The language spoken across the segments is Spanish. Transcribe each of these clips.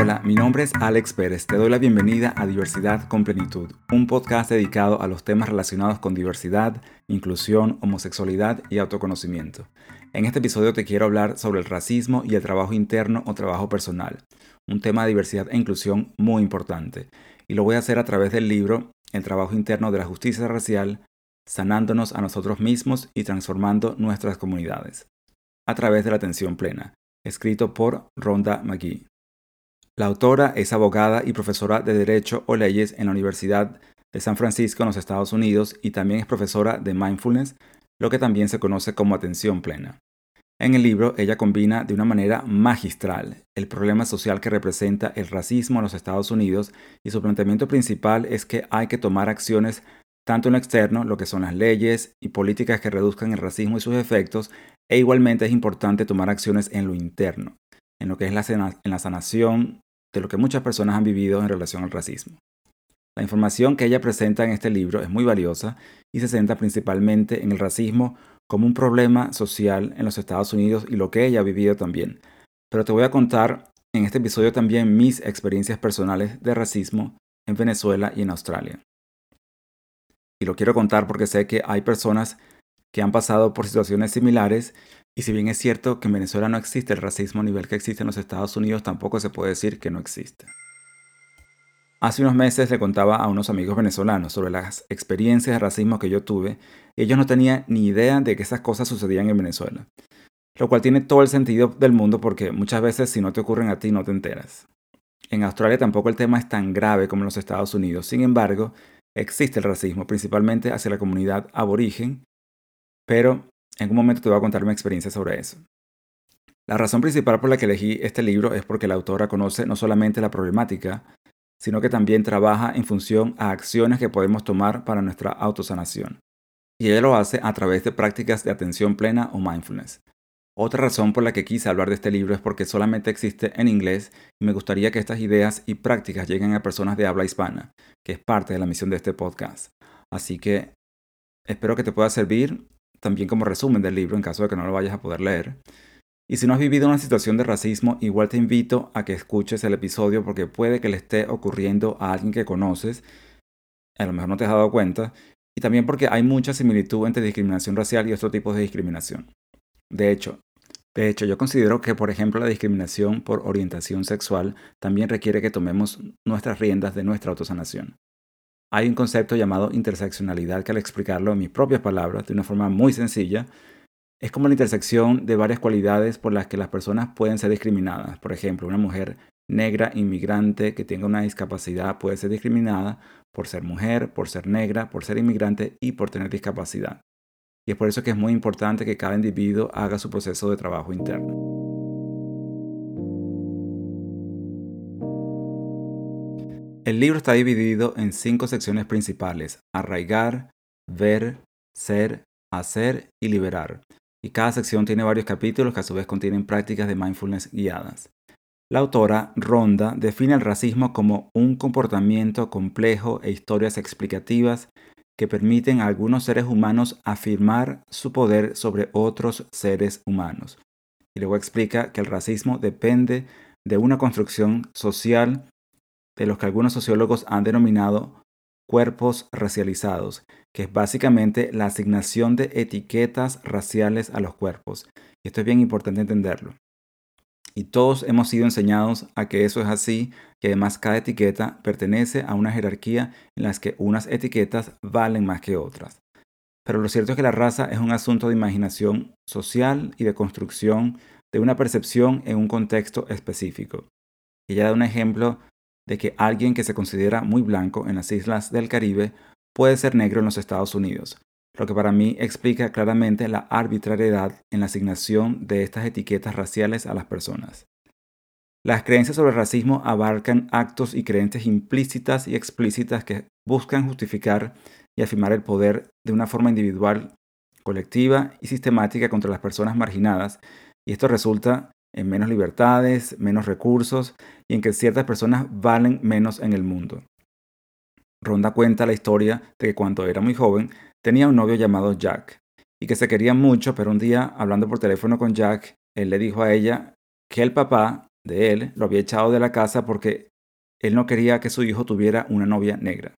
Hola, mi nombre es Alex Pérez. Te doy la bienvenida a Diversidad con Plenitud, un podcast dedicado a los temas relacionados con diversidad, inclusión, homosexualidad y autoconocimiento. En este episodio te quiero hablar sobre el racismo y el trabajo interno o trabajo personal, un tema de diversidad e inclusión muy importante. Y lo voy a hacer a través del libro El trabajo interno de la justicia racial, sanándonos a nosotros mismos y transformando nuestras comunidades, a través de la atención plena, escrito por Rhonda McGee. La autora es abogada y profesora de Derecho o Leyes en la Universidad de San Francisco en los Estados Unidos y también es profesora de Mindfulness, lo que también se conoce como atención plena. En el libro, ella combina de una manera magistral el problema social que representa el racismo en los Estados Unidos y su planteamiento principal es que hay que tomar acciones tanto en lo externo, lo que son las leyes y políticas que reduzcan el racismo y sus efectos, e igualmente es importante tomar acciones en lo interno, en lo que es la, la sanación de lo que muchas personas han vivido en relación al racismo. La información que ella presenta en este libro es muy valiosa y se centra principalmente en el racismo como un problema social en los Estados Unidos y lo que ella ha vivido también. Pero te voy a contar en este episodio también mis experiencias personales de racismo en Venezuela y en Australia. Y lo quiero contar porque sé que hay personas que han pasado por situaciones similares y si bien es cierto que en Venezuela no existe el racismo a nivel que existe en los Estados Unidos, tampoco se puede decir que no existe. Hace unos meses le contaba a unos amigos venezolanos sobre las experiencias de racismo que yo tuve y ellos no tenían ni idea de que esas cosas sucedían en Venezuela. Lo cual tiene todo el sentido del mundo porque muchas veces si no te ocurren a ti no te enteras. En Australia tampoco el tema es tan grave como en los Estados Unidos, sin embargo, existe el racismo, principalmente hacia la comunidad aborigen, pero en un momento te voy a contar mi experiencia sobre eso. La razón principal por la que elegí este libro es porque la autora conoce no solamente la problemática, sino que también trabaja en función a acciones que podemos tomar para nuestra autosanación. Y ella lo hace a través de prácticas de atención plena o mindfulness. Otra razón por la que quise hablar de este libro es porque solamente existe en inglés y me gustaría que estas ideas y prácticas lleguen a personas de habla hispana, que es parte de la misión de este podcast. Así que espero que te pueda servir también como resumen del libro en caso de que no lo vayas a poder leer. Y si no has vivido una situación de racismo, igual te invito a que escuches el episodio porque puede que le esté ocurriendo a alguien que conoces, a lo mejor no te has dado cuenta, y también porque hay mucha similitud entre discriminación racial y otro tipo de discriminación. De hecho, de hecho, yo considero que, por ejemplo, la discriminación por orientación sexual también requiere que tomemos nuestras riendas de nuestra autosanación. Hay un concepto llamado interseccionalidad que al explicarlo en mis propias palabras, de una forma muy sencilla, es como la intersección de varias cualidades por las que las personas pueden ser discriminadas. Por ejemplo, una mujer negra inmigrante que tenga una discapacidad puede ser discriminada por ser mujer, por ser negra, por ser inmigrante y por tener discapacidad. Y es por eso que es muy importante que cada individuo haga su proceso de trabajo interno. El libro está dividido en cinco secciones principales, arraigar, ver, ser, hacer y liberar. Y cada sección tiene varios capítulos que a su vez contienen prácticas de mindfulness guiadas. La autora Ronda define el racismo como un comportamiento complejo e historias explicativas que permiten a algunos seres humanos afirmar su poder sobre otros seres humanos. Y luego explica que el racismo depende de una construcción social de los que algunos sociólogos han denominado cuerpos racializados, que es básicamente la asignación de etiquetas raciales a los cuerpos. Y esto es bien importante entenderlo. Y todos hemos sido enseñados a que eso es así, que además cada etiqueta pertenece a una jerarquía en las que unas etiquetas valen más que otras. Pero lo cierto es que la raza es un asunto de imaginación social y de construcción de una percepción en un contexto específico. Ella da un ejemplo de que alguien que se considera muy blanco en las islas del Caribe puede ser negro en los Estados Unidos, lo que para mí explica claramente la arbitrariedad en la asignación de estas etiquetas raciales a las personas. Las creencias sobre el racismo abarcan actos y creencias implícitas y explícitas que buscan justificar y afirmar el poder de una forma individual, colectiva y sistemática contra las personas marginadas, y esto resulta en menos libertades, menos recursos y en que ciertas personas valen menos en el mundo. Ronda cuenta la historia de que cuando era muy joven tenía un novio llamado Jack y que se querían mucho, pero un día hablando por teléfono con Jack, él le dijo a ella que el papá de él lo había echado de la casa porque él no quería que su hijo tuviera una novia negra.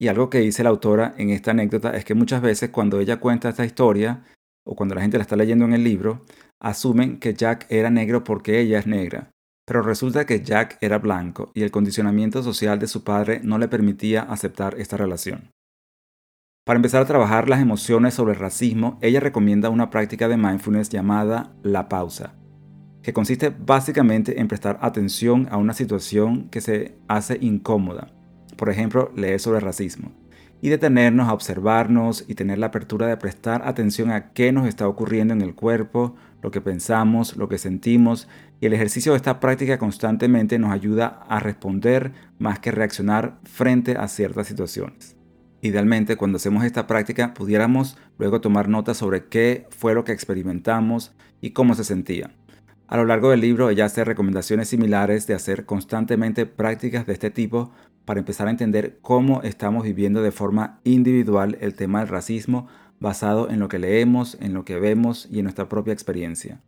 Y algo que dice la autora en esta anécdota es que muchas veces cuando ella cuenta esta historia, o cuando la gente la está leyendo en el libro, asumen que Jack era negro porque ella es negra. Pero resulta que Jack era blanco y el condicionamiento social de su padre no le permitía aceptar esta relación. Para empezar a trabajar las emociones sobre el racismo, ella recomienda una práctica de mindfulness llamada la pausa, que consiste básicamente en prestar atención a una situación que se hace incómoda por ejemplo, leer sobre racismo, y detenernos a observarnos y tener la apertura de prestar atención a qué nos está ocurriendo en el cuerpo, lo que pensamos, lo que sentimos, y el ejercicio de esta práctica constantemente nos ayuda a responder más que reaccionar frente a ciertas situaciones. Idealmente, cuando hacemos esta práctica, pudiéramos luego tomar notas sobre qué fue lo que experimentamos y cómo se sentía. A lo largo del libro ella hace recomendaciones similares de hacer constantemente prácticas de este tipo para empezar a entender cómo estamos viviendo de forma individual el tema del racismo basado en lo que leemos, en lo que vemos y en nuestra propia experiencia.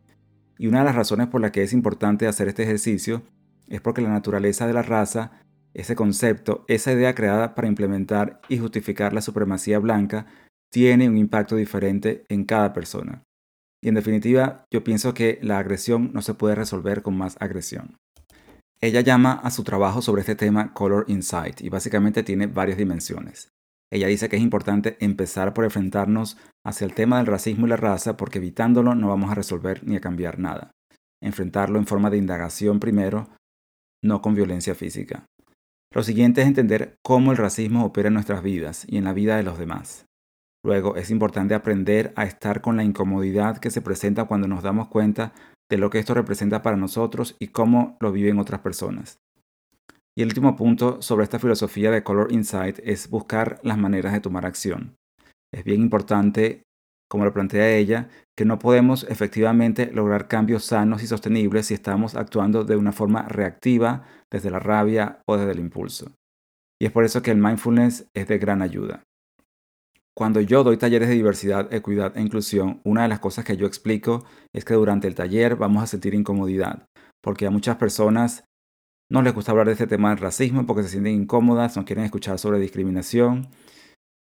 Y una de las razones por las que es importante hacer este ejercicio es porque la naturaleza de la raza, ese concepto, esa idea creada para implementar y justificar la supremacía blanca, tiene un impacto diferente en cada persona. Y en definitiva, yo pienso que la agresión no se puede resolver con más agresión. Ella llama a su trabajo sobre este tema Color Insight y básicamente tiene varias dimensiones. Ella dice que es importante empezar por enfrentarnos hacia el tema del racismo y la raza porque evitándolo no vamos a resolver ni a cambiar nada. Enfrentarlo en forma de indagación primero, no con violencia física. Lo siguiente es entender cómo el racismo opera en nuestras vidas y en la vida de los demás. Luego es importante aprender a estar con la incomodidad que se presenta cuando nos damos cuenta de lo que esto representa para nosotros y cómo lo viven otras personas. Y el último punto sobre esta filosofía de Color Insight es buscar las maneras de tomar acción. Es bien importante, como lo plantea ella, que no podemos efectivamente lograr cambios sanos y sostenibles si estamos actuando de una forma reactiva, desde la rabia o desde el impulso. Y es por eso que el mindfulness es de gran ayuda. Cuando yo doy talleres de diversidad, equidad e inclusión, una de las cosas que yo explico es que durante el taller vamos a sentir incomodidad, porque a muchas personas no les gusta hablar de este tema del racismo porque se sienten incómodas, no quieren escuchar sobre discriminación,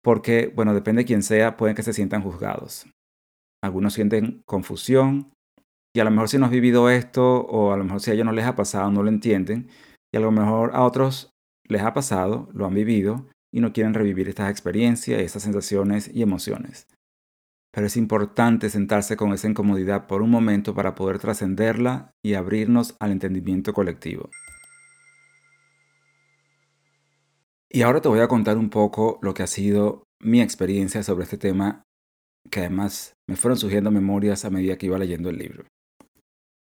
porque, bueno, depende de quién sea, pueden que se sientan juzgados. Algunos sienten confusión y a lo mejor si no has vivido esto o a lo mejor si a ellos no les ha pasado, no lo entienden y a lo mejor a otros les ha pasado, lo han vivido y no quieren revivir estas experiencias, estas sensaciones y emociones. Pero es importante sentarse con esa incomodidad por un momento para poder trascenderla y abrirnos al entendimiento colectivo. Y ahora te voy a contar un poco lo que ha sido mi experiencia sobre este tema, que además me fueron surgiendo memorias a medida que iba leyendo el libro.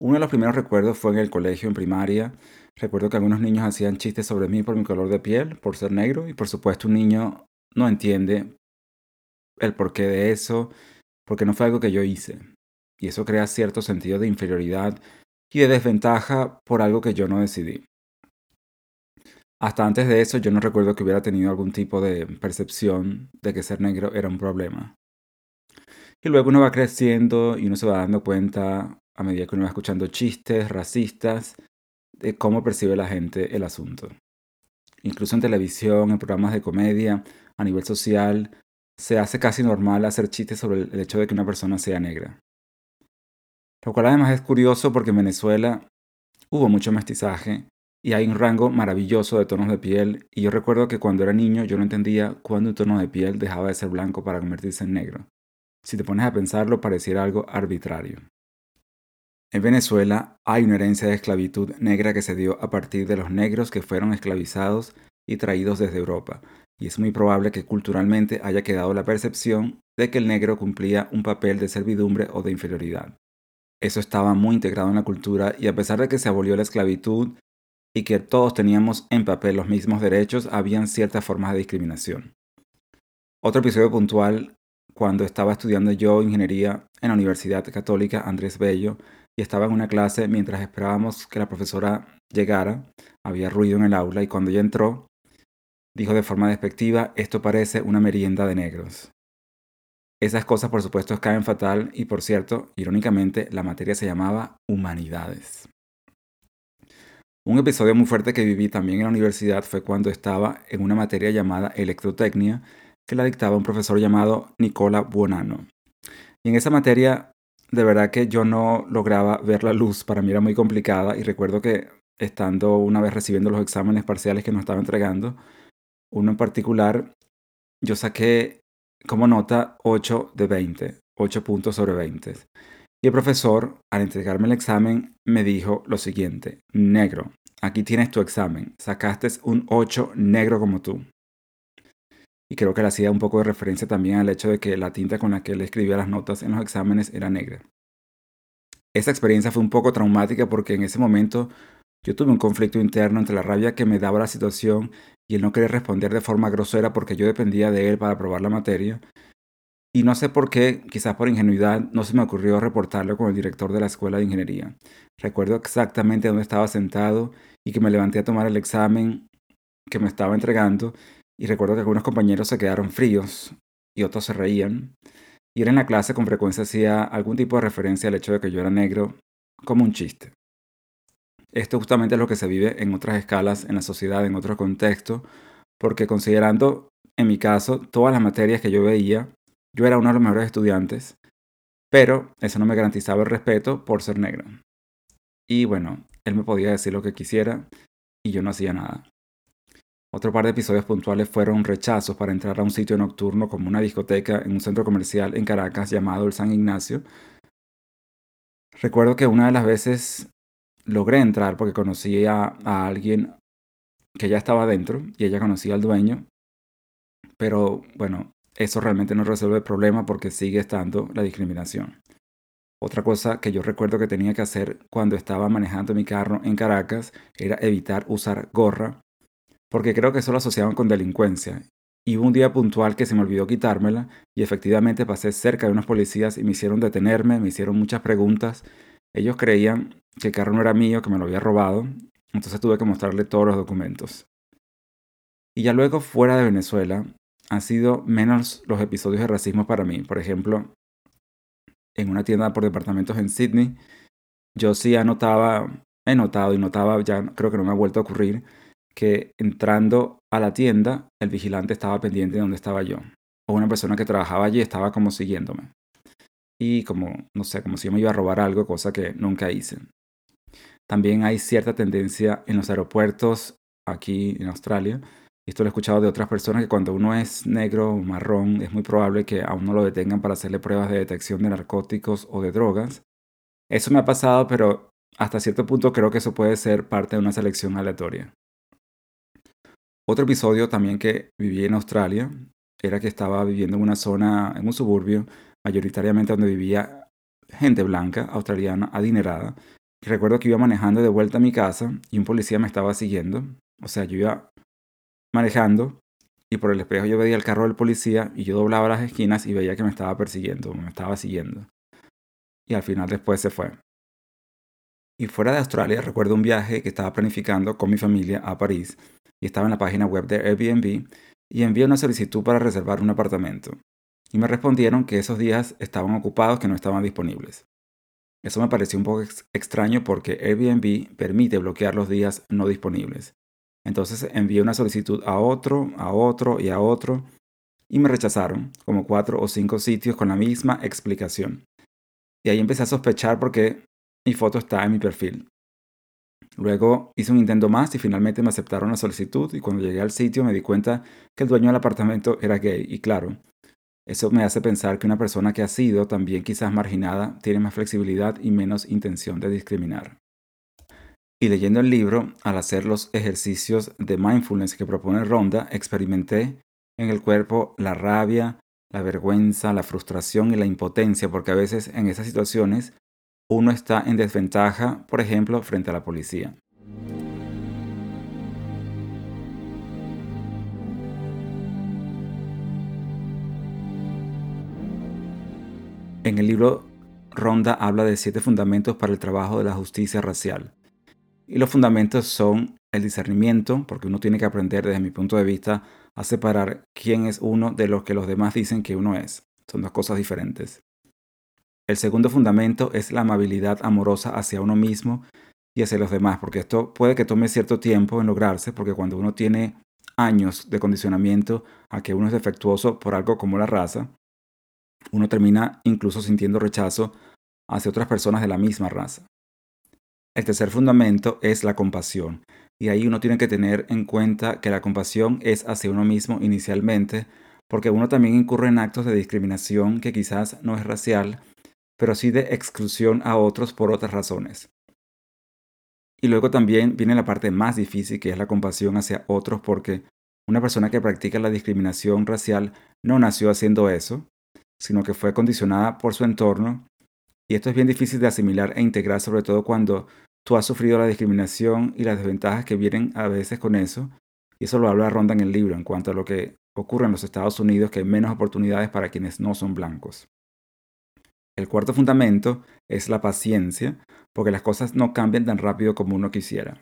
Uno de los primeros recuerdos fue en el colegio en primaria, Recuerdo que algunos niños hacían chistes sobre mí por mi color de piel, por ser negro, y por supuesto un niño no entiende el porqué de eso, porque no fue algo que yo hice. Y eso crea cierto sentido de inferioridad y de desventaja por algo que yo no decidí. Hasta antes de eso yo no recuerdo que hubiera tenido algún tipo de percepción de que ser negro era un problema. Y luego uno va creciendo y uno se va dando cuenta a medida que uno va escuchando chistes racistas de cómo percibe la gente el asunto. Incluso en televisión, en programas de comedia, a nivel social, se hace casi normal hacer chistes sobre el hecho de que una persona sea negra. Lo cual además es curioso porque en Venezuela hubo mucho mestizaje y hay un rango maravilloso de tonos de piel y yo recuerdo que cuando era niño yo no entendía cuándo un tono de piel dejaba de ser blanco para convertirse en negro. Si te pones a pensarlo pareciera algo arbitrario. En Venezuela hay una herencia de esclavitud negra que se dio a partir de los negros que fueron esclavizados y traídos desde Europa, y es muy probable que culturalmente haya quedado la percepción de que el negro cumplía un papel de servidumbre o de inferioridad. Eso estaba muy integrado en la cultura y a pesar de que se abolió la esclavitud y que todos teníamos en papel los mismos derechos, habían ciertas formas de discriminación. Otro episodio puntual, cuando estaba estudiando yo ingeniería en la Universidad Católica Andrés Bello, estaba en una clase mientras esperábamos que la profesora llegara. Había ruido en el aula y cuando ella entró, dijo de forma despectiva, esto parece una merienda de negros. Esas cosas por supuesto caen fatal y por cierto, irónicamente, la materia se llamaba humanidades. Un episodio muy fuerte que viví también en la universidad fue cuando estaba en una materia llamada electrotecnia que la dictaba un profesor llamado Nicola Buonanno. Y en esa materia, de verdad que yo no lograba ver la luz, para mí era muy complicada y recuerdo que estando una vez recibiendo los exámenes parciales que nos estaba entregando, uno en particular, yo saqué como nota 8 de 20, 8 puntos sobre 20. Y el profesor, al entregarme el examen, me dijo lo siguiente, negro, aquí tienes tu examen, sacaste un 8 negro como tú. Y creo que le hacía un poco de referencia también al hecho de que la tinta con la que él escribía las notas en los exámenes era negra. Esa experiencia fue un poco traumática porque en ese momento yo tuve un conflicto interno entre la rabia que me daba la situación y el no querer responder de forma grosera porque yo dependía de él para aprobar la materia, y no sé por qué, quizás por ingenuidad, no se me ocurrió reportarlo con el director de la escuela de ingeniería. Recuerdo exactamente dónde estaba sentado y que me levanté a tomar el examen que me estaba entregando y recuerdo que algunos compañeros se quedaron fríos y otros se reían. Y él en la clase con frecuencia hacía algún tipo de referencia al hecho de que yo era negro como un chiste. Esto justamente es lo que se vive en otras escalas, en la sociedad, en otro contexto, porque considerando, en mi caso, todas las materias que yo veía, yo era uno de los mejores estudiantes, pero eso no me garantizaba el respeto por ser negro. Y bueno, él me podía decir lo que quisiera y yo no hacía nada. Otro par de episodios puntuales fueron rechazos para entrar a un sitio nocturno como una discoteca en un centro comercial en Caracas llamado el San Ignacio. Recuerdo que una de las veces logré entrar porque conocí a, a alguien que ya estaba dentro y ella conocía al dueño. Pero bueno, eso realmente no resuelve el problema porque sigue estando la discriminación. Otra cosa que yo recuerdo que tenía que hacer cuando estaba manejando mi carro en Caracas era evitar usar gorra, porque creo que eso lo asociaban con delincuencia. Y hubo un día puntual que se me olvidó quitármela y efectivamente pasé cerca de unos policías y me hicieron detenerme, me hicieron muchas preguntas. Ellos creían que el carro no era mío, que me lo había robado, entonces tuve que mostrarle todos los documentos. Y ya luego fuera de Venezuela, han sido menos los episodios de racismo para mí. Por ejemplo, en una tienda por departamentos en Sydney, yo sí anotaba, he notado y notaba, ya creo que no me ha vuelto a ocurrir, que entrando a la tienda, el vigilante estaba pendiente de dónde estaba yo. O una persona que trabajaba allí estaba como siguiéndome. Y como, no sé, como si yo me iba a robar algo, cosa que nunca hice. También hay cierta tendencia en los aeropuertos aquí en Australia esto lo he escuchado de otras personas que cuando uno es negro o marrón es muy probable que a uno lo detengan para hacerle pruebas de detección de narcóticos o de drogas. Eso me ha pasado, pero hasta cierto punto creo que eso puede ser parte de una selección aleatoria. Otro episodio también que viví en Australia era que estaba viviendo en una zona, en un suburbio, mayoritariamente donde vivía gente blanca, australiana, adinerada. Y recuerdo que iba manejando de vuelta a mi casa y un policía me estaba siguiendo. O sea, yo iba manejando y por el espejo yo veía el carro del policía y yo doblaba las esquinas y veía que me estaba persiguiendo, me estaba siguiendo. Y al final después se fue. Y fuera de Australia recuerdo un viaje que estaba planificando con mi familia a París y estaba en la página web de Airbnb y envié una solicitud para reservar un apartamento. Y me respondieron que esos días estaban ocupados, que no estaban disponibles. Eso me pareció un poco extraño porque Airbnb permite bloquear los días no disponibles. Entonces envié una solicitud a otro, a otro y a otro y me rechazaron como cuatro o cinco sitios con la misma explicación. Y ahí empecé a sospechar porque mi foto está en mi perfil. Luego hice un intento más y finalmente me aceptaron la solicitud y cuando llegué al sitio me di cuenta que el dueño del apartamento era gay y claro, eso me hace pensar que una persona que ha sido también quizás marginada tiene más flexibilidad y menos intención de discriminar. Y leyendo el libro, al hacer los ejercicios de mindfulness que propone Ronda, experimenté en el cuerpo la rabia, la vergüenza, la frustración y la impotencia, porque a veces en esas situaciones uno está en desventaja, por ejemplo, frente a la policía. En el libro, Ronda habla de siete fundamentos para el trabajo de la justicia racial. Y los fundamentos son el discernimiento, porque uno tiene que aprender desde mi punto de vista a separar quién es uno de lo que los demás dicen que uno es. Son dos cosas diferentes. El segundo fundamento es la amabilidad amorosa hacia uno mismo y hacia los demás, porque esto puede que tome cierto tiempo en lograrse, porque cuando uno tiene años de condicionamiento a que uno es defectuoso por algo como la raza, uno termina incluso sintiendo rechazo hacia otras personas de la misma raza. El tercer fundamento es la compasión, y ahí uno tiene que tener en cuenta que la compasión es hacia uno mismo inicialmente, porque uno también incurre en actos de discriminación que quizás no es racial, pero sí de exclusión a otros por otras razones. Y luego también viene la parte más difícil, que es la compasión hacia otros, porque una persona que practica la discriminación racial no nació haciendo eso, sino que fue condicionada por su entorno. Y esto es bien difícil de asimilar e integrar, sobre todo cuando tú has sufrido la discriminación y las desventajas que vienen a veces con eso. Y eso lo habla Ronda en el libro en cuanto a lo que ocurre en los Estados Unidos, que hay menos oportunidades para quienes no son blancos. El cuarto fundamento es la paciencia, porque las cosas no cambian tan rápido como uno quisiera.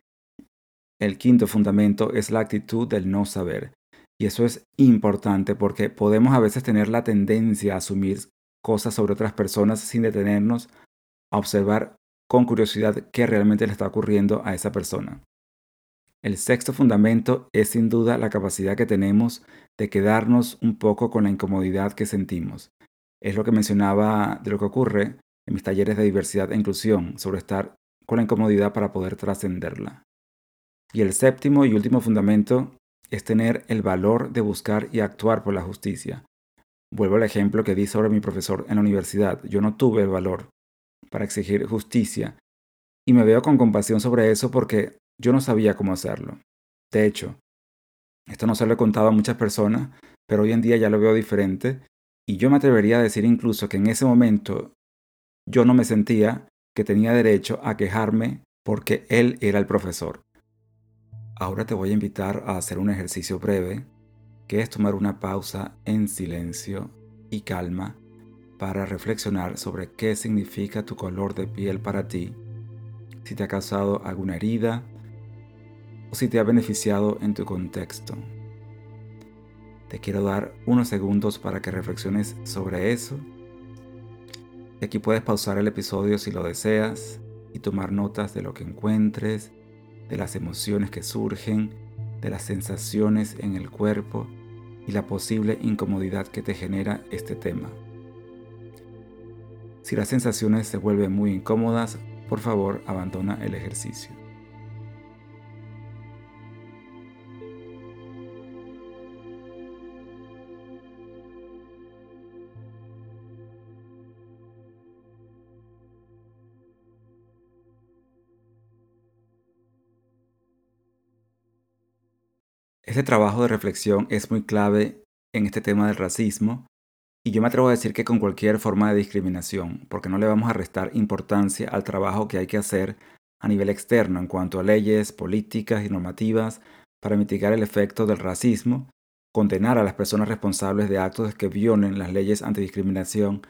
El quinto fundamento es la actitud del no saber. Y eso es importante porque podemos a veces tener la tendencia a asumir cosas sobre otras personas sin detenernos a observar con curiosidad qué realmente le está ocurriendo a esa persona. El sexto fundamento es sin duda la capacidad que tenemos de quedarnos un poco con la incomodidad que sentimos. Es lo que mencionaba de lo que ocurre en mis talleres de diversidad e inclusión sobre estar con la incomodidad para poder trascenderla. Y el séptimo y último fundamento es tener el valor de buscar y actuar por la justicia. Vuelvo al ejemplo que di sobre mi profesor en la universidad. Yo no tuve el valor para exigir justicia y me veo con compasión sobre eso porque yo no sabía cómo hacerlo. De hecho, esto no se lo he contado a muchas personas, pero hoy en día ya lo veo diferente y yo me atrevería a decir incluso que en ese momento yo no me sentía que tenía derecho a quejarme porque él era el profesor. Ahora te voy a invitar a hacer un ejercicio breve, que es tomar una pausa en silencio y calma para reflexionar sobre qué significa tu color de piel para ti, si te ha causado alguna herida o si te ha beneficiado en tu contexto. Te quiero dar unos segundos para que reflexiones sobre eso. Y aquí puedes pausar el episodio si lo deseas y tomar notas de lo que encuentres, de las emociones que surgen, de las sensaciones en el cuerpo y la posible incomodidad que te genera este tema. Si las sensaciones se vuelven muy incómodas, por favor abandona el ejercicio. Este trabajo de reflexión es muy clave en este tema del racismo y yo me atrevo a decir que con cualquier forma de discriminación, porque no le vamos a restar importancia al trabajo que hay que hacer a nivel externo en cuanto a leyes, políticas y normativas para mitigar el efecto del racismo, condenar a las personas responsables de actos que violen las leyes antidiscriminación,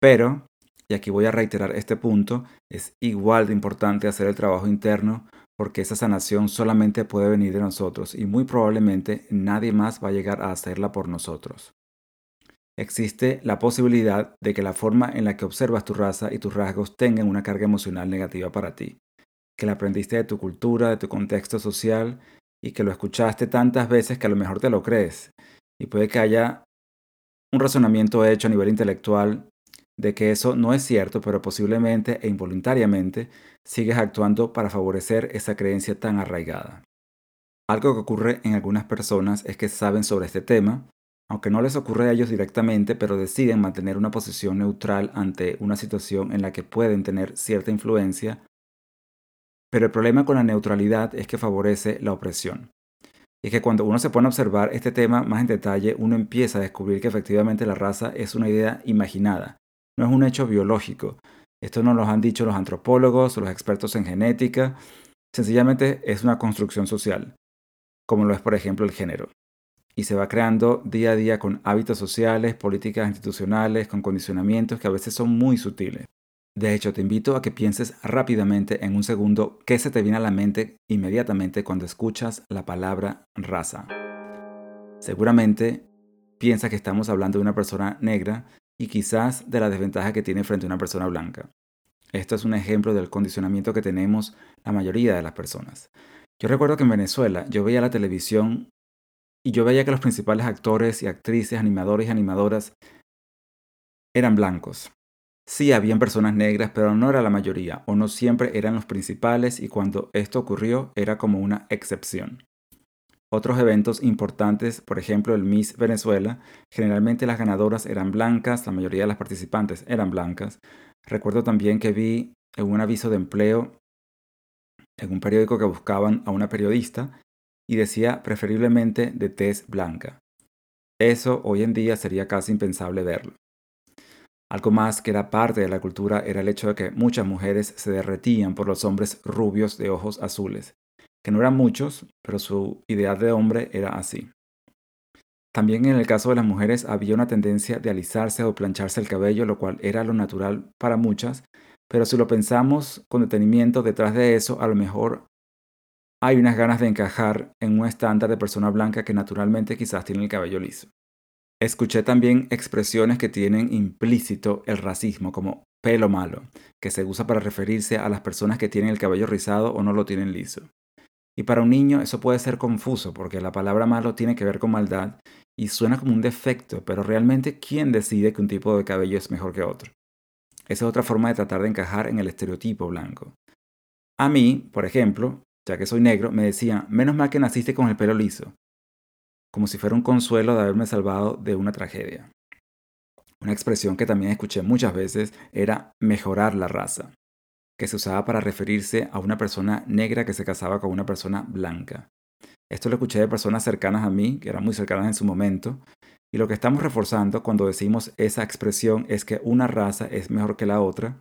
pero, y aquí voy a reiterar este punto, es igual de importante hacer el trabajo interno porque esa sanación solamente puede venir de nosotros y muy probablemente nadie más va a llegar a hacerla por nosotros. Existe la posibilidad de que la forma en la que observas tu raza y tus rasgos tengan una carga emocional negativa para ti, que la aprendiste de tu cultura, de tu contexto social y que lo escuchaste tantas veces que a lo mejor te lo crees. Y puede que haya un razonamiento hecho a nivel intelectual de que eso no es cierto, pero posiblemente e involuntariamente sigues actuando para favorecer esa creencia tan arraigada. Algo que ocurre en algunas personas es que saben sobre este tema, aunque no les ocurre a ellos directamente, pero deciden mantener una posición neutral ante una situación en la que pueden tener cierta influencia. Pero el problema con la neutralidad es que favorece la opresión. Y es que cuando uno se pone a observar este tema más en detalle, uno empieza a descubrir que efectivamente la raza es una idea imaginada, no es un hecho biológico. Esto nos lo han dicho los antropólogos, los expertos en genética. Sencillamente es una construcción social, como lo es por ejemplo el género. Y se va creando día a día con hábitos sociales, políticas institucionales, con condicionamientos que a veces son muy sutiles. De hecho, te invito a que pienses rápidamente en un segundo qué se te viene a la mente inmediatamente cuando escuchas la palabra raza. Seguramente piensas que estamos hablando de una persona negra y quizás de la desventaja que tiene frente a una persona blanca. Esto es un ejemplo del condicionamiento que tenemos la mayoría de las personas. Yo recuerdo que en Venezuela yo veía la televisión y yo veía que los principales actores y actrices, animadores y animadoras eran blancos. Sí, habían personas negras, pero no era la mayoría, o no siempre eran los principales, y cuando esto ocurrió era como una excepción. Otros eventos importantes, por ejemplo el Miss Venezuela, generalmente las ganadoras eran blancas, la mayoría de las participantes eran blancas. Recuerdo también que vi en un aviso de empleo en un periódico que buscaban a una periodista y decía preferiblemente de tez blanca. Eso hoy en día sería casi impensable verlo. Algo más que era parte de la cultura era el hecho de que muchas mujeres se derretían por los hombres rubios de ojos azules, que no eran muchos, pero su ideal de hombre era así. También en el caso de las mujeres había una tendencia de alisarse o plancharse el cabello, lo cual era lo natural para muchas, pero si lo pensamos con detenimiento detrás de eso, a lo mejor hay unas ganas de encajar en un estándar de persona blanca que naturalmente quizás tiene el cabello liso. Escuché también expresiones que tienen implícito el racismo, como pelo malo, que se usa para referirse a las personas que tienen el cabello rizado o no lo tienen liso. Y para un niño eso puede ser confuso, porque la palabra malo tiene que ver con maldad y suena como un defecto, pero realmente ¿quién decide que un tipo de cabello es mejor que otro? Esa es otra forma de tratar de encajar en el estereotipo blanco. A mí, por ejemplo, ya que soy negro, me decían, menos mal que naciste con el pelo liso, como si fuera un consuelo de haberme salvado de una tragedia. Una expresión que también escuché muchas veces era mejorar la raza, que se usaba para referirse a una persona negra que se casaba con una persona blanca. Esto lo escuché de personas cercanas a mí, que eran muy cercanas en su momento, y lo que estamos reforzando cuando decimos esa expresión es que una raza es mejor que la otra.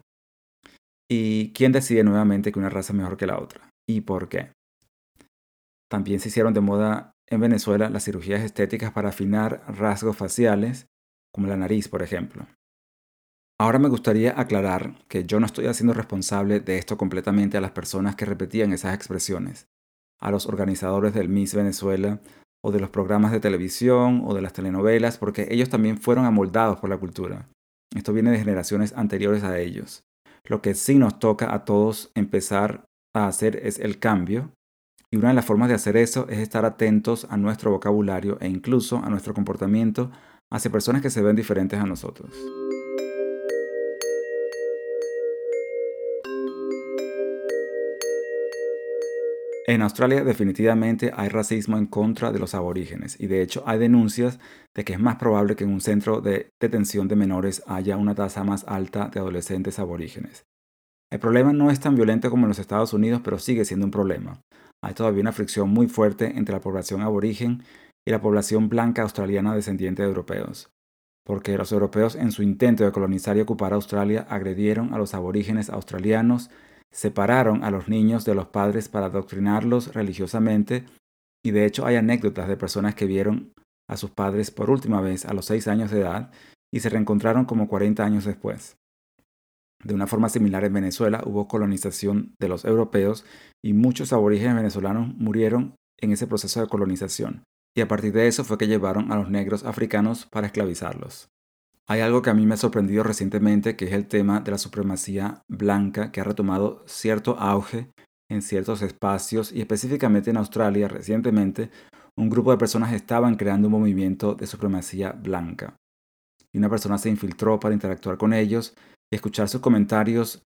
¿Y quién decide nuevamente que una raza es mejor que la otra? ¿Y por qué? También se hicieron de moda en Venezuela las cirugías estéticas para afinar rasgos faciales, como la nariz, por ejemplo. Ahora me gustaría aclarar que yo no estoy haciendo responsable de esto completamente a las personas que repetían esas expresiones, a los organizadores del Miss Venezuela o de los programas de televisión o de las telenovelas, porque ellos también fueron amoldados por la cultura. Esto viene de generaciones anteriores a ellos. Lo que sí nos toca a todos empezar a hacer es el cambio y una de las formas de hacer eso es estar atentos a nuestro vocabulario e incluso a nuestro comportamiento hacia personas que se ven diferentes a nosotros. En Australia definitivamente hay racismo en contra de los aborígenes y de hecho hay denuncias de que es más probable que en un centro de detención de menores haya una tasa más alta de adolescentes aborígenes. El problema no es tan violento como en los Estados Unidos, pero sigue siendo un problema hay todavía una fricción muy fuerte entre la población aborigen y la población blanca australiana descendiente de europeos, porque los europeos en su intento de colonizar y ocupar Australia agredieron a los aborígenes australianos, separaron a los niños de los padres para adoctrinarlos religiosamente, y de hecho hay anécdotas de personas que vieron a sus padres por última vez a los 6 años de edad y se reencontraron como 40 años después. De una forma similar en Venezuela hubo colonización de los europeos y muchos aborígenes venezolanos murieron en ese proceso de colonización. Y a partir de eso fue que llevaron a los negros africanos para esclavizarlos. Hay algo que a mí me ha sorprendido recientemente, que es el tema de la supremacía blanca, que ha retomado cierto auge en ciertos espacios y específicamente en Australia recientemente, un grupo de personas estaban creando un movimiento de supremacía blanca. Y una persona se infiltró para interactuar con ellos y escuchar sus comentarios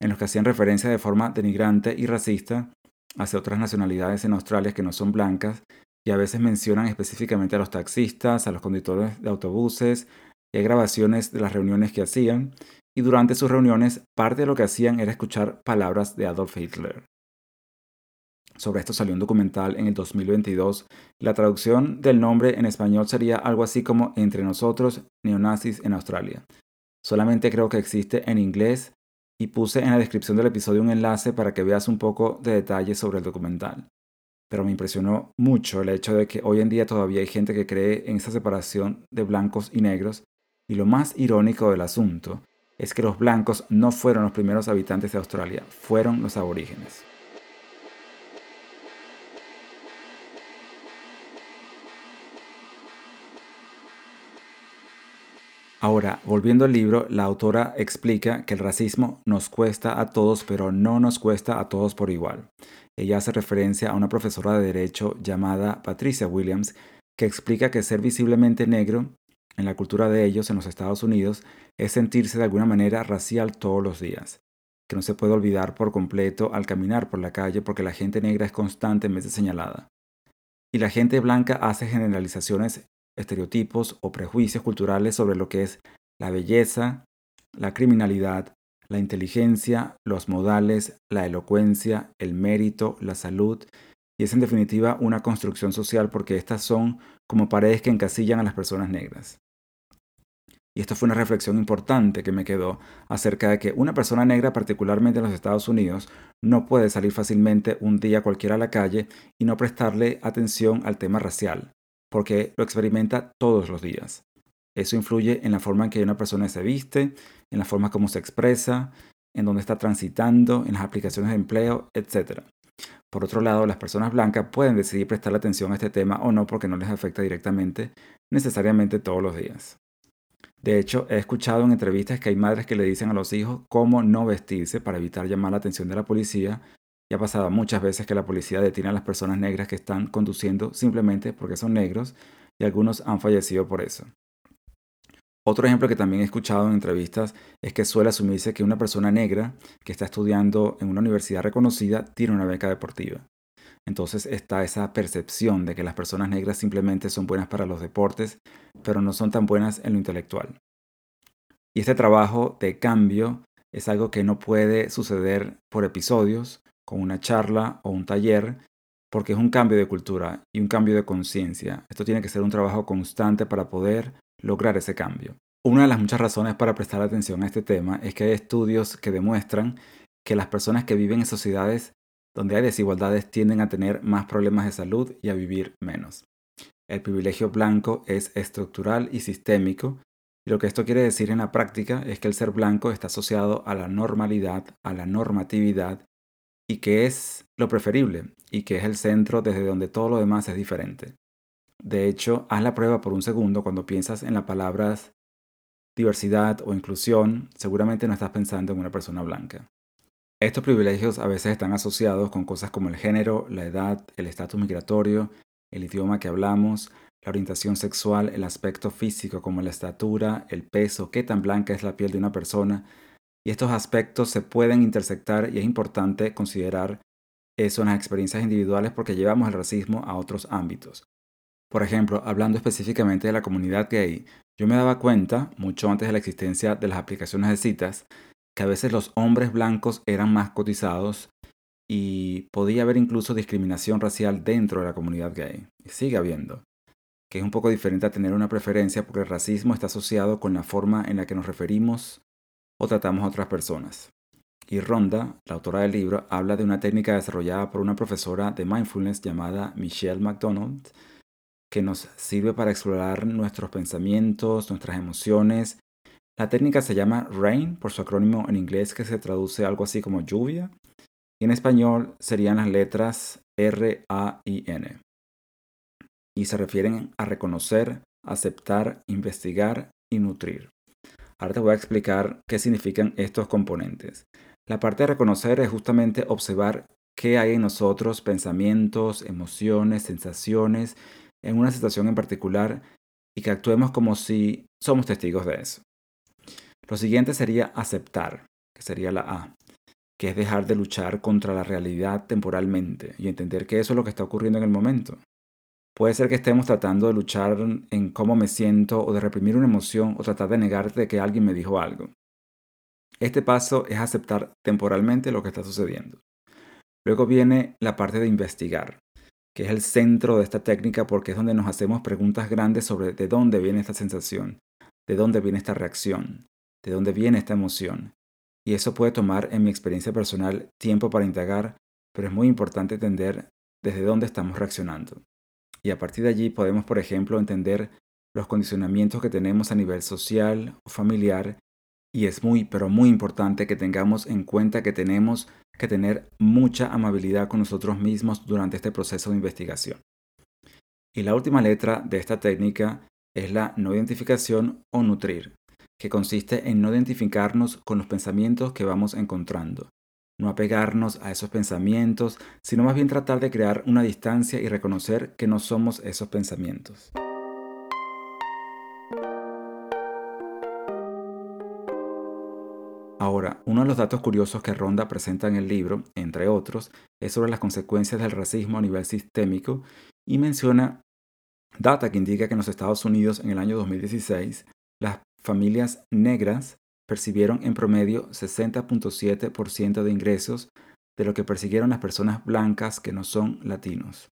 en los que hacían referencia de forma denigrante y racista hacia otras nacionalidades en Australia que no son blancas y a veces mencionan específicamente a los taxistas, a los conductores de autobuses hay grabaciones de las reuniones que hacían y durante sus reuniones parte de lo que hacían era escuchar palabras de Adolf Hitler. Sobre esto salió un documental en el 2022. La traducción del nombre en español sería algo así como Entre nosotros, neonazis en Australia. Solamente creo que existe en inglés y puse en la descripción del episodio un enlace para que veas un poco de detalles sobre el documental. Pero me impresionó mucho el hecho de que hoy en día todavía hay gente que cree en esa separación de blancos y negros y lo más irónico del asunto es que los blancos no fueron los primeros habitantes de Australia, fueron los aborígenes. Ahora, volviendo al libro, la autora explica que el racismo nos cuesta a todos, pero no nos cuesta a todos por igual. Ella hace referencia a una profesora de derecho llamada Patricia Williams, que explica que ser visiblemente negro en la cultura de ellos en los Estados Unidos es sentirse de alguna manera racial todos los días, que no se puede olvidar por completo al caminar por la calle porque la gente negra es constantemente señalada. Y la gente blanca hace generalizaciones estereotipos o prejuicios culturales sobre lo que es la belleza, la criminalidad, la inteligencia, los modales, la elocuencia, el mérito, la salud, y es en definitiva una construcción social porque estas son como paredes que encasillan a las personas negras. Y esto fue una reflexión importante que me quedó acerca de que una persona negra, particularmente en los Estados Unidos, no puede salir fácilmente un día cualquiera a la calle y no prestarle atención al tema racial, porque lo experimenta todos los días. Eso influye en la forma en que una persona se viste, en la forma como se expresa, en dónde está transitando, en las aplicaciones de empleo, etc. Por otro lado, las personas blancas pueden decidir prestar atención a este tema o no porque no les afecta directamente necesariamente todos los días. De hecho, he escuchado en entrevistas que hay madres que le dicen a los hijos cómo no vestirse para evitar llamar la atención de la policía y ha pasado muchas veces que la policía detiene a las personas negras que están conduciendo simplemente porque son negros y algunos han fallecido por eso. Otro ejemplo que también he escuchado en entrevistas es que suele asumirse que una persona negra que está estudiando en una universidad reconocida tiene una beca deportiva. Entonces está esa percepción de que las personas negras simplemente son buenas para los deportes, pero no son tan buenas en lo intelectual. Y este trabajo de cambio es algo que no puede suceder por episodios, con una charla o un taller, porque es un cambio de cultura y un cambio de conciencia. Esto tiene que ser un trabajo constante para poder lograr ese cambio. Una de las muchas razones para prestar atención a este tema es que hay estudios que demuestran que las personas que viven en sociedades donde hay desigualdades tienden a tener más problemas de salud y a vivir menos. El privilegio blanco es estructural y sistémico, y lo que esto quiere decir en la práctica es que el ser blanco está asociado a la normalidad, a la normatividad y que es lo preferible y que es el centro desde donde todo lo demás es diferente. De hecho, haz la prueba por un segundo cuando piensas en las palabras diversidad o inclusión, seguramente no estás pensando en una persona blanca. Estos privilegios a veces están asociados con cosas como el género, la edad, el estatus migratorio, el idioma que hablamos, la orientación sexual, el aspecto físico como la estatura, el peso, qué tan blanca es la piel de una persona, y estos aspectos se pueden intersectar y es importante considerar eso en las experiencias individuales porque llevamos el racismo a otros ámbitos. Por ejemplo, hablando específicamente de la comunidad gay, yo me daba cuenta, mucho antes de la existencia de las aplicaciones de citas, que a veces los hombres blancos eran más cotizados y podía haber incluso discriminación racial dentro de la comunidad gay. Y sigue habiendo. Que es un poco diferente a tener una preferencia porque el racismo está asociado con la forma en la que nos referimos o tratamos a otras personas. Y Ronda, la autora del libro, habla de una técnica desarrollada por una profesora de mindfulness llamada Michelle McDonald, que nos sirve para explorar nuestros pensamientos, nuestras emociones. La técnica se llama RAIN, por su acrónimo en inglés que se traduce algo así como lluvia, y en español serían las letras R, A y N. Y se refieren a reconocer, aceptar, investigar y nutrir. Ahora te voy a explicar qué significan estos componentes. La parte de reconocer es justamente observar qué hay en nosotros, pensamientos, emociones, sensaciones, en una situación en particular y que actuemos como si somos testigos de eso. Lo siguiente sería aceptar, que sería la A, que es dejar de luchar contra la realidad temporalmente y entender que eso es lo que está ocurriendo en el momento. Puede ser que estemos tratando de luchar en cómo me siento o de reprimir una emoción o tratar de negarte que alguien me dijo algo. Este paso es aceptar temporalmente lo que está sucediendo. Luego viene la parte de investigar, que es el centro de esta técnica porque es donde nos hacemos preguntas grandes sobre de dónde viene esta sensación, de dónde viene esta reacción, de dónde viene esta emoción. Y eso puede tomar, en mi experiencia personal, tiempo para indagar, pero es muy importante entender desde dónde estamos reaccionando y a partir de allí podemos, por ejemplo, entender los condicionamientos que tenemos a nivel social o familiar y es muy, pero muy importante que tengamos en cuenta que tenemos que tener mucha amabilidad con nosotros mismos durante este proceso de investigación. Y la última letra de esta técnica es la no identificación o nutrir, que consiste en no identificarnos con los pensamientos que vamos encontrando, no apegarnos a esos pensamientos, sino más bien tratar de crear una distancia y reconocer que no somos esos pensamientos. Ahora, uno de los datos curiosos que Ronda presenta en el libro, entre otros, es sobre las consecuencias del racismo a nivel sistémico y menciona data que indica que en los Estados Unidos en el año 2016 las familias negras percibieron en promedio 60.7% de ingresos de lo que persiguieron las personas blancas que no son latinos.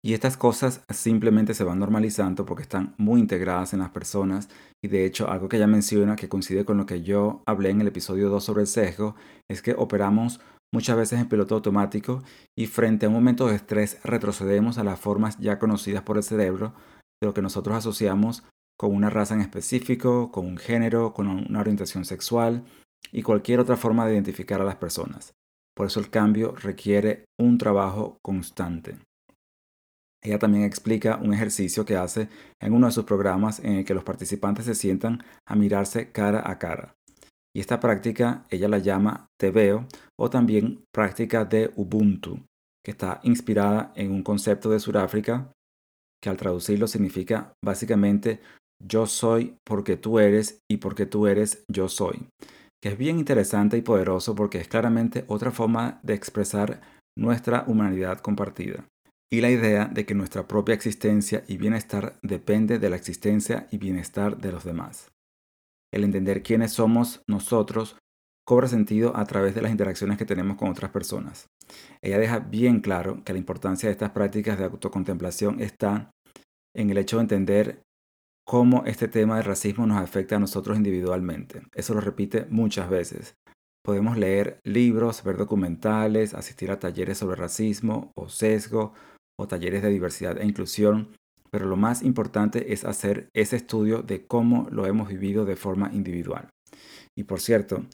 Y estas cosas simplemente se van normalizando porque están muy integradas en las personas y de hecho algo que ella menciona que coincide con lo que yo hablé en el episodio 2 sobre el sesgo es que operamos muchas veces en piloto automático y frente a un momento de estrés retrocedemos a las formas ya conocidas por el cerebro de lo que nosotros asociamos con una raza en específico, con un género, con una orientación sexual y cualquier otra forma de identificar a las personas. Por eso el cambio requiere un trabajo constante. Ella también explica un ejercicio que hace en uno de sus programas en el que los participantes se sientan a mirarse cara a cara. Y esta práctica ella la llama Te veo o también práctica de Ubuntu, que está inspirada en un concepto de Sudáfrica que al traducirlo significa básicamente yo soy porque tú eres y porque tú eres yo soy, que es bien interesante y poderoso porque es claramente otra forma de expresar nuestra humanidad compartida y la idea de que nuestra propia existencia y bienestar depende de la existencia y bienestar de los demás. El entender quiénes somos nosotros cobra sentido a través de las interacciones que tenemos con otras personas. Ella deja bien claro que la importancia de estas prácticas de autocontemplación está en el hecho de entender cómo este tema del racismo nos afecta a nosotros individualmente. Eso lo repite muchas veces. Podemos leer libros, ver documentales, asistir a talleres sobre racismo o sesgo o talleres de diversidad e inclusión, pero lo más importante es hacer ese estudio de cómo lo hemos vivido de forma individual. Y por cierto,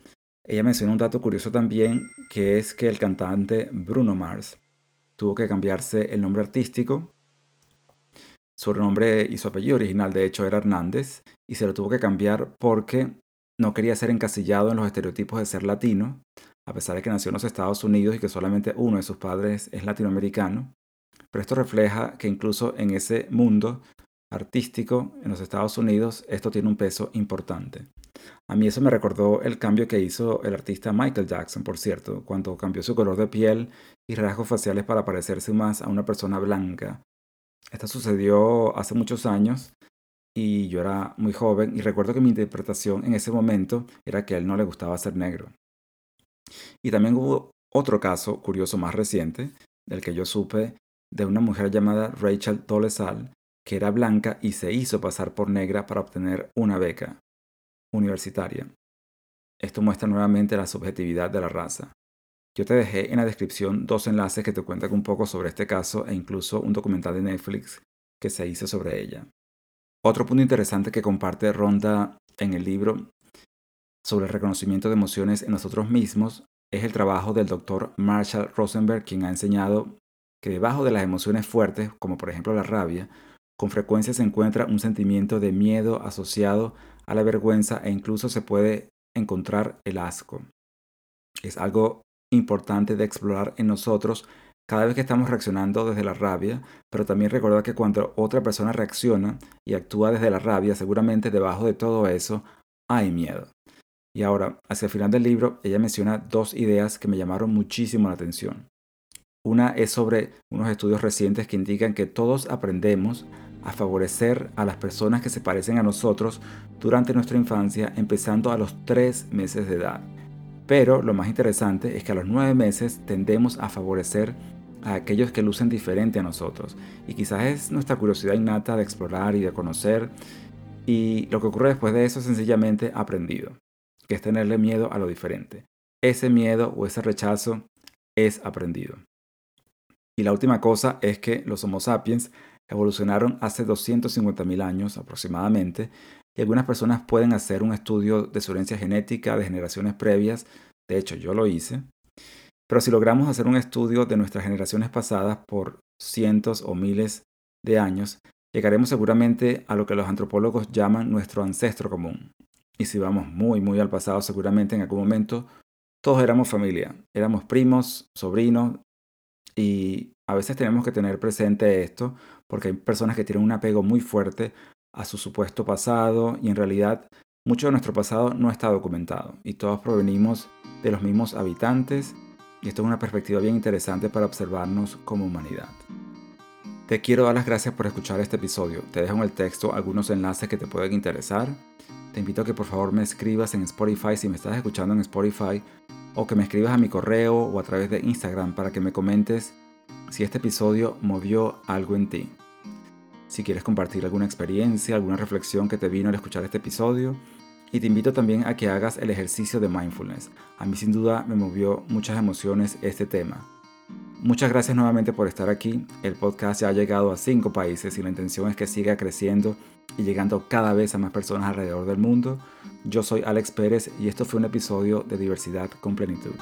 ella mencionó un dato curioso también, que es que el cantante Bruno Mars tuvo que cambiarse el nombre artístico. Su nombre y su apellido original, de hecho, era Hernández, y se lo tuvo que cambiar porque no quería ser encasillado en los estereotipos de ser latino, a pesar de que nació en los Estados Unidos y que solamente uno de sus padres es latinoamericano. Pero esto refleja que incluso en ese mundo artístico en los Estados Unidos esto tiene un peso importante. A mí eso me recordó el cambio que hizo el artista Michael Jackson, por cierto, cuando cambió su color de piel y rasgos faciales para parecerse más a una persona blanca. Esto sucedió hace muchos años y yo era muy joven y recuerdo que mi interpretación en ese momento era que a él no le gustaba ser negro. Y también hubo otro caso curioso más reciente, del que yo supe de una mujer llamada Rachel Dolezal, que era blanca y se hizo pasar por negra para obtener una beca universitaria. Esto muestra nuevamente la subjetividad de la raza. Yo te dejé en la descripción dos enlaces que te cuentan un poco sobre este caso e incluso un documental de Netflix que se hizo sobre ella. Otro punto interesante que comparte Ronda en el libro sobre el reconocimiento de emociones en nosotros mismos es el trabajo del doctor Marshall Rosenberg, quien ha enseñado que debajo de las emociones fuertes, como por ejemplo la rabia, con frecuencia se encuentra un sentimiento de miedo asociado a la vergüenza e incluso se puede encontrar el asco. Es algo importante de explorar en nosotros cada vez que estamos reaccionando desde la rabia, pero también recordar que cuando otra persona reacciona y actúa desde la rabia, seguramente debajo de todo eso hay miedo. Y ahora, hacia el final del libro, ella menciona dos ideas que me llamaron muchísimo la atención. Una es sobre unos estudios recientes que indican que todos aprendemos a favorecer a las personas que se parecen a nosotros durante nuestra infancia, empezando a los 3 meses de edad. Pero lo más interesante es que a los 9 meses tendemos a favorecer a aquellos que lucen diferente a nosotros. Y quizás es nuestra curiosidad innata de explorar y de conocer. Y lo que ocurre después de eso es sencillamente aprendido, que es tenerle miedo a lo diferente. Ese miedo o ese rechazo es aprendido. Y la última cosa es que los Homo sapiens evolucionaron hace 250.000 años aproximadamente y algunas personas pueden hacer un estudio de su herencia genética de generaciones previas, de hecho yo lo hice, pero si logramos hacer un estudio de nuestras generaciones pasadas por cientos o miles de años, llegaremos seguramente a lo que los antropólogos llaman nuestro ancestro común. y si vamos muy, muy al pasado, seguramente en algún momento todos éramos familia, éramos primos, sobrinos, y a veces tenemos que tener presente esto porque hay personas que tienen un apego muy fuerte a su supuesto pasado y en realidad mucho de nuestro pasado no está documentado y todos provenimos de los mismos habitantes y esto es una perspectiva bien interesante para observarnos como humanidad. Te quiero dar las gracias por escuchar este episodio. Te dejo en el texto algunos enlaces que te pueden interesar. Te invito a que por favor me escribas en Spotify si me estás escuchando en Spotify o que me escribas a mi correo o a través de Instagram para que me comentes si este episodio movió algo en ti. Si quieres compartir alguna experiencia, alguna reflexión que te vino al escuchar este episodio, y te invito también a que hagas el ejercicio de mindfulness. A mí sin duda me movió muchas emociones este tema. Muchas gracias nuevamente por estar aquí. El podcast ya ha llegado a cinco países y la intención es que siga creciendo y llegando cada vez a más personas alrededor del mundo. Yo soy Alex Pérez y esto fue un episodio de Diversidad con Plenitud.